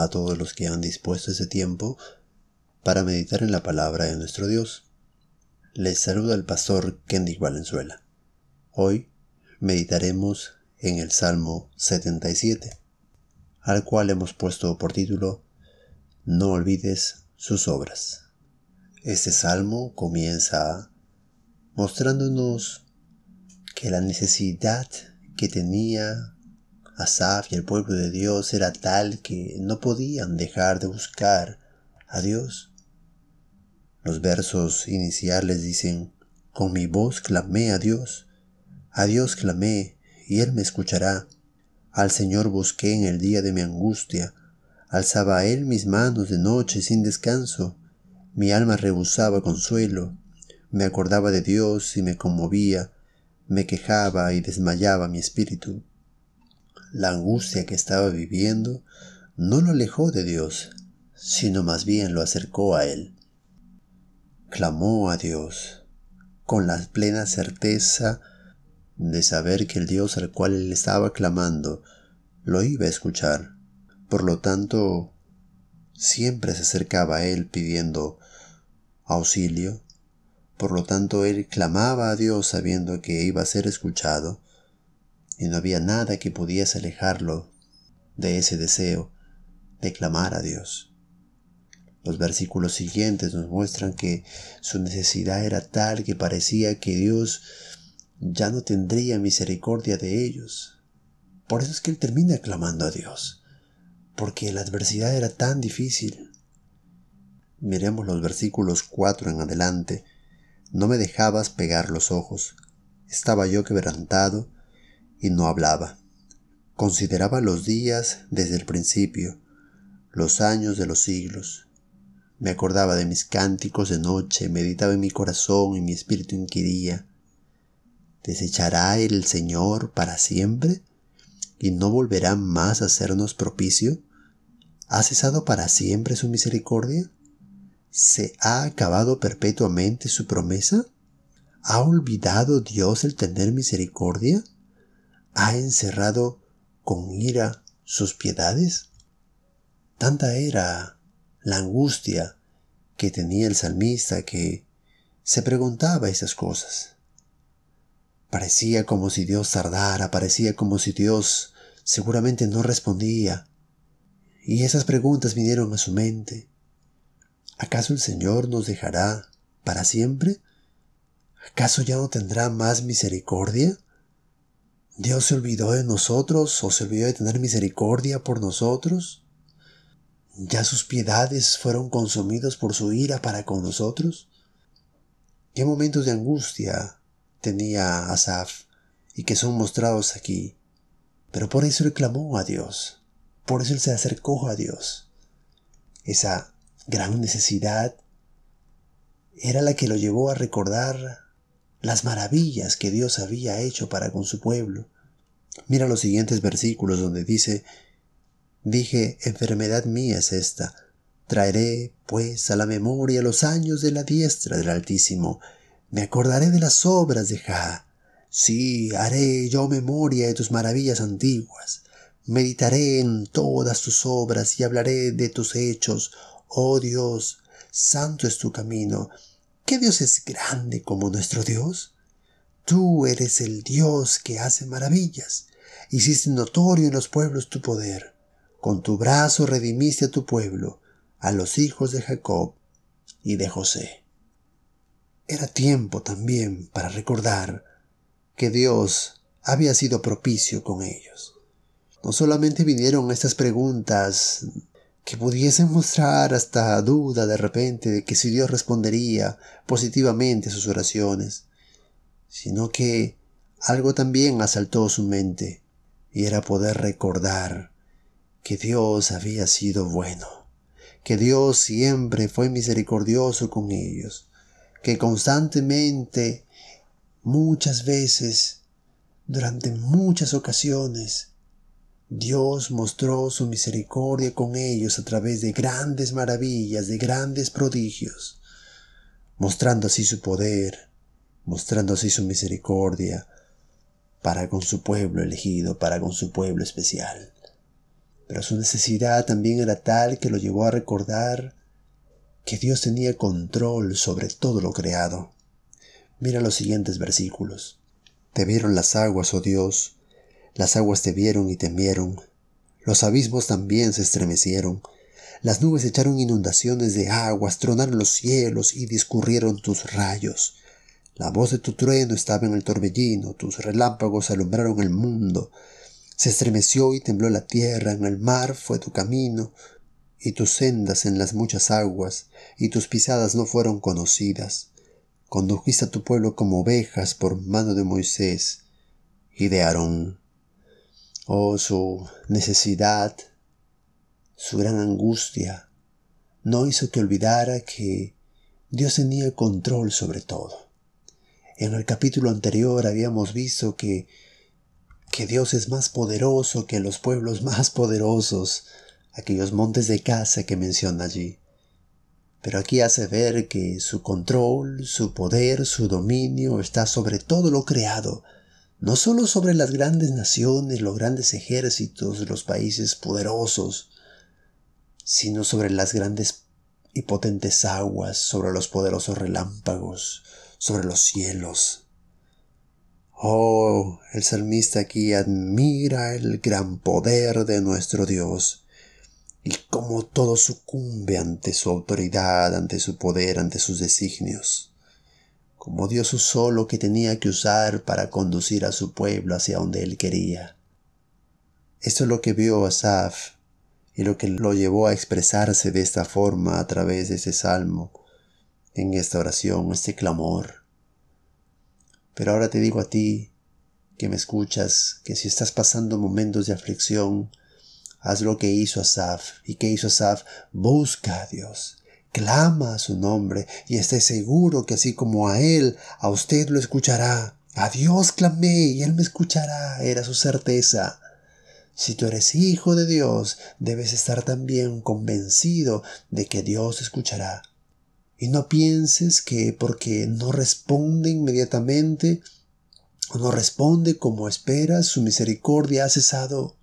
a todos los que han dispuesto ese tiempo para meditar en la palabra de nuestro Dios. Les saluda el pastor Kendick Valenzuela. Hoy meditaremos en el Salmo 77, al cual hemos puesto por título No olvides sus obras. Este salmo comienza mostrándonos que la necesidad que tenía Asaf y el pueblo de Dios era tal que no podían dejar de buscar a Dios. Los versos iniciales dicen, con mi voz clamé a Dios, a Dios clamé, y Él me escuchará. Al Señor busqué en el día de mi angustia, alzaba a Él mis manos de noche sin descanso, mi alma rebosaba consuelo, me acordaba de Dios y me conmovía, me quejaba y desmayaba mi espíritu. La angustia que estaba viviendo no lo alejó de Dios, sino más bien lo acercó a Él. Clamó a Dios con la plena certeza de saber que el Dios al cual él estaba clamando lo iba a escuchar. Por lo tanto, siempre se acercaba a él pidiendo auxilio. Por lo tanto, él clamaba a Dios sabiendo que iba a ser escuchado y no había nada que pudiese alejarlo de ese deseo de clamar a Dios. Los versículos siguientes nos muestran que su necesidad era tal que parecía que Dios ya no tendría misericordia de ellos. Por eso es que él termina clamando a Dios, porque la adversidad era tan difícil. Miremos los versículos 4 en adelante. No me dejabas pegar los ojos. Estaba yo quebrantado y no hablaba. Consideraba los días desde el principio, los años de los siglos. Me acordaba de mis cánticos de noche, meditaba en mi corazón y mi espíritu inquiría. ¿Desechará el Señor para siempre? ¿Y no volverá más a hacernos propicio? ¿Ha cesado para siempre su misericordia? ¿Se ha acabado perpetuamente su promesa? ¿Ha olvidado Dios el tener misericordia? Ha encerrado con ira sus piedades? Tanta era la angustia que tenía el salmista que se preguntaba esas cosas. Parecía como si Dios tardara, parecía como si Dios seguramente no respondía. Y esas preguntas vinieron a su mente. ¿Acaso el Señor nos dejará para siempre? ¿Acaso ya no tendrá más misericordia? ¿Dios se olvidó de nosotros o se olvidó de tener misericordia por nosotros? ¿Ya sus piedades fueron consumidos por su ira para con nosotros? ¿Qué momentos de angustia tenía Asaf y que son mostrados aquí? Pero por eso él clamó a Dios, por eso él se acercó a Dios. Esa gran necesidad era la que lo llevó a recordar las maravillas que Dios había hecho para con su pueblo. Mira los siguientes versículos donde dice, dije, enfermedad mía es esta, traeré pues a la memoria los años de la diestra del Altísimo, me acordaré de las obras de Ja, sí, haré yo memoria de tus maravillas antiguas, meditaré en todas tus obras y hablaré de tus hechos, oh Dios, santo es tu camino, ¿Qué Dios es grande como nuestro Dios? Tú eres el Dios que hace maravillas. Hiciste notorio en los pueblos tu poder. Con tu brazo redimiste a tu pueblo, a los hijos de Jacob y de José. Era tiempo también para recordar que Dios había sido propicio con ellos. No solamente vinieron estas preguntas que pudiesen mostrar hasta duda de repente de que si Dios respondería positivamente a sus oraciones, sino que algo también asaltó su mente, y era poder recordar que Dios había sido bueno, que Dios siempre fue misericordioso con ellos, que constantemente, muchas veces, durante muchas ocasiones, Dios mostró su misericordia con ellos a través de grandes maravillas, de grandes prodigios, mostrando así su poder, mostrando así su misericordia para con su pueblo elegido, para con su pueblo especial. pero su necesidad también era tal que lo llevó a recordar que Dios tenía control sobre todo lo creado. Mira los siguientes versículos. Te vieron las aguas, oh Dios, las aguas te vieron y temieron, los abismos también se estremecieron, las nubes echaron inundaciones de aguas, tronaron los cielos y discurrieron tus rayos. La voz de tu trueno estaba en el torbellino, tus relámpagos alumbraron el mundo. Se estremeció y tembló la tierra, en el mar fue tu camino, y tus sendas en las muchas aguas, y tus pisadas no fueron conocidas. Condujiste a tu pueblo como ovejas por mano de Moisés y de Aarón. Oh, su necesidad, su gran angustia, no hizo que olvidara que Dios tenía control sobre todo. En el capítulo anterior habíamos visto que, que Dios es más poderoso que los pueblos más poderosos, aquellos montes de casa que menciona allí. Pero aquí hace ver que su control, su poder, su dominio está sobre todo lo creado, no solo sobre las grandes naciones, los grandes ejércitos, los países poderosos, sino sobre las grandes y potentes aguas, sobre los poderosos relámpagos, sobre los cielos. Oh, el salmista aquí admira el gran poder de nuestro Dios y cómo todo sucumbe ante su autoridad, ante su poder, ante sus designios. Como Dios usó lo que tenía que usar para conducir a su pueblo hacia donde él quería. Esto es lo que vio Asaf y lo que lo llevó a expresarse de esta forma a través de ese salmo en esta oración, este clamor. Pero ahora te digo a ti, que me escuchas, que si estás pasando momentos de aflicción, haz lo que hizo Asaf. ¿Y qué hizo Asaf? Busca a Dios. Clama a su nombre y esté seguro que así como a Él, a usted lo escuchará. A Dios clamé y Él me escuchará. Era su certeza. Si tú eres hijo de Dios, debes estar también convencido de que Dios escuchará. Y no pienses que porque no responde inmediatamente o no responde como esperas, su misericordia ha cesado.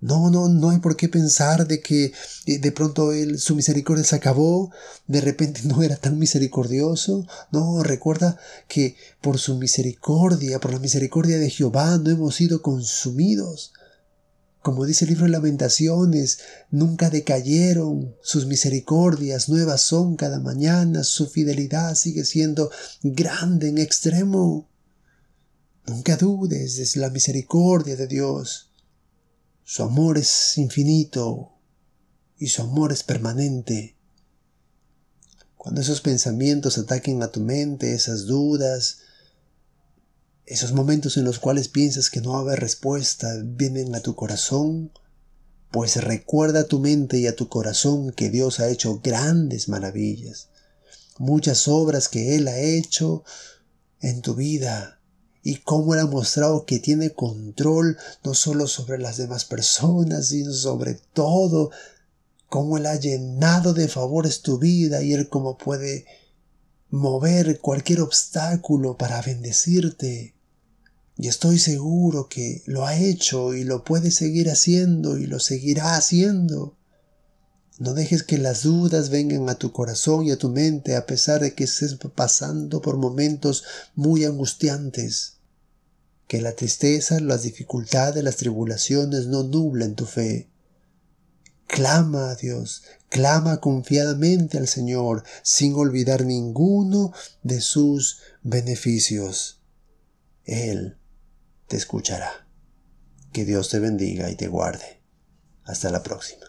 No, no, no hay por qué pensar de que eh, de pronto él, su misericordia se acabó, de repente no era tan misericordioso. No, recuerda que por su misericordia, por la misericordia de Jehová, no hemos sido consumidos. Como dice el libro de Lamentaciones, nunca decayeron, sus misericordias nuevas son cada mañana, su fidelidad sigue siendo grande en extremo. Nunca dudes de la misericordia de Dios. Su amor es infinito y su amor es permanente. Cuando esos pensamientos ataquen a tu mente, esas dudas, esos momentos en los cuales piensas que no va a haber respuesta vienen a tu corazón, pues recuerda a tu mente y a tu corazón que Dios ha hecho grandes maravillas, muchas obras que Él ha hecho en tu vida y cómo Él ha mostrado que tiene control no solo sobre las demás personas, sino sobre todo, cómo Él ha llenado de favores tu vida y Él cómo puede mover cualquier obstáculo para bendecirte. Y estoy seguro que lo ha hecho y lo puede seguir haciendo y lo seguirá haciendo. No dejes que las dudas vengan a tu corazón y a tu mente a pesar de que estés pasando por momentos muy angustiantes. Que la tristeza, las dificultades, las tribulaciones no nublen tu fe. Clama a Dios, clama confiadamente al Señor, sin olvidar ninguno de sus beneficios. Él te escuchará. Que Dios te bendiga y te guarde. Hasta la próxima.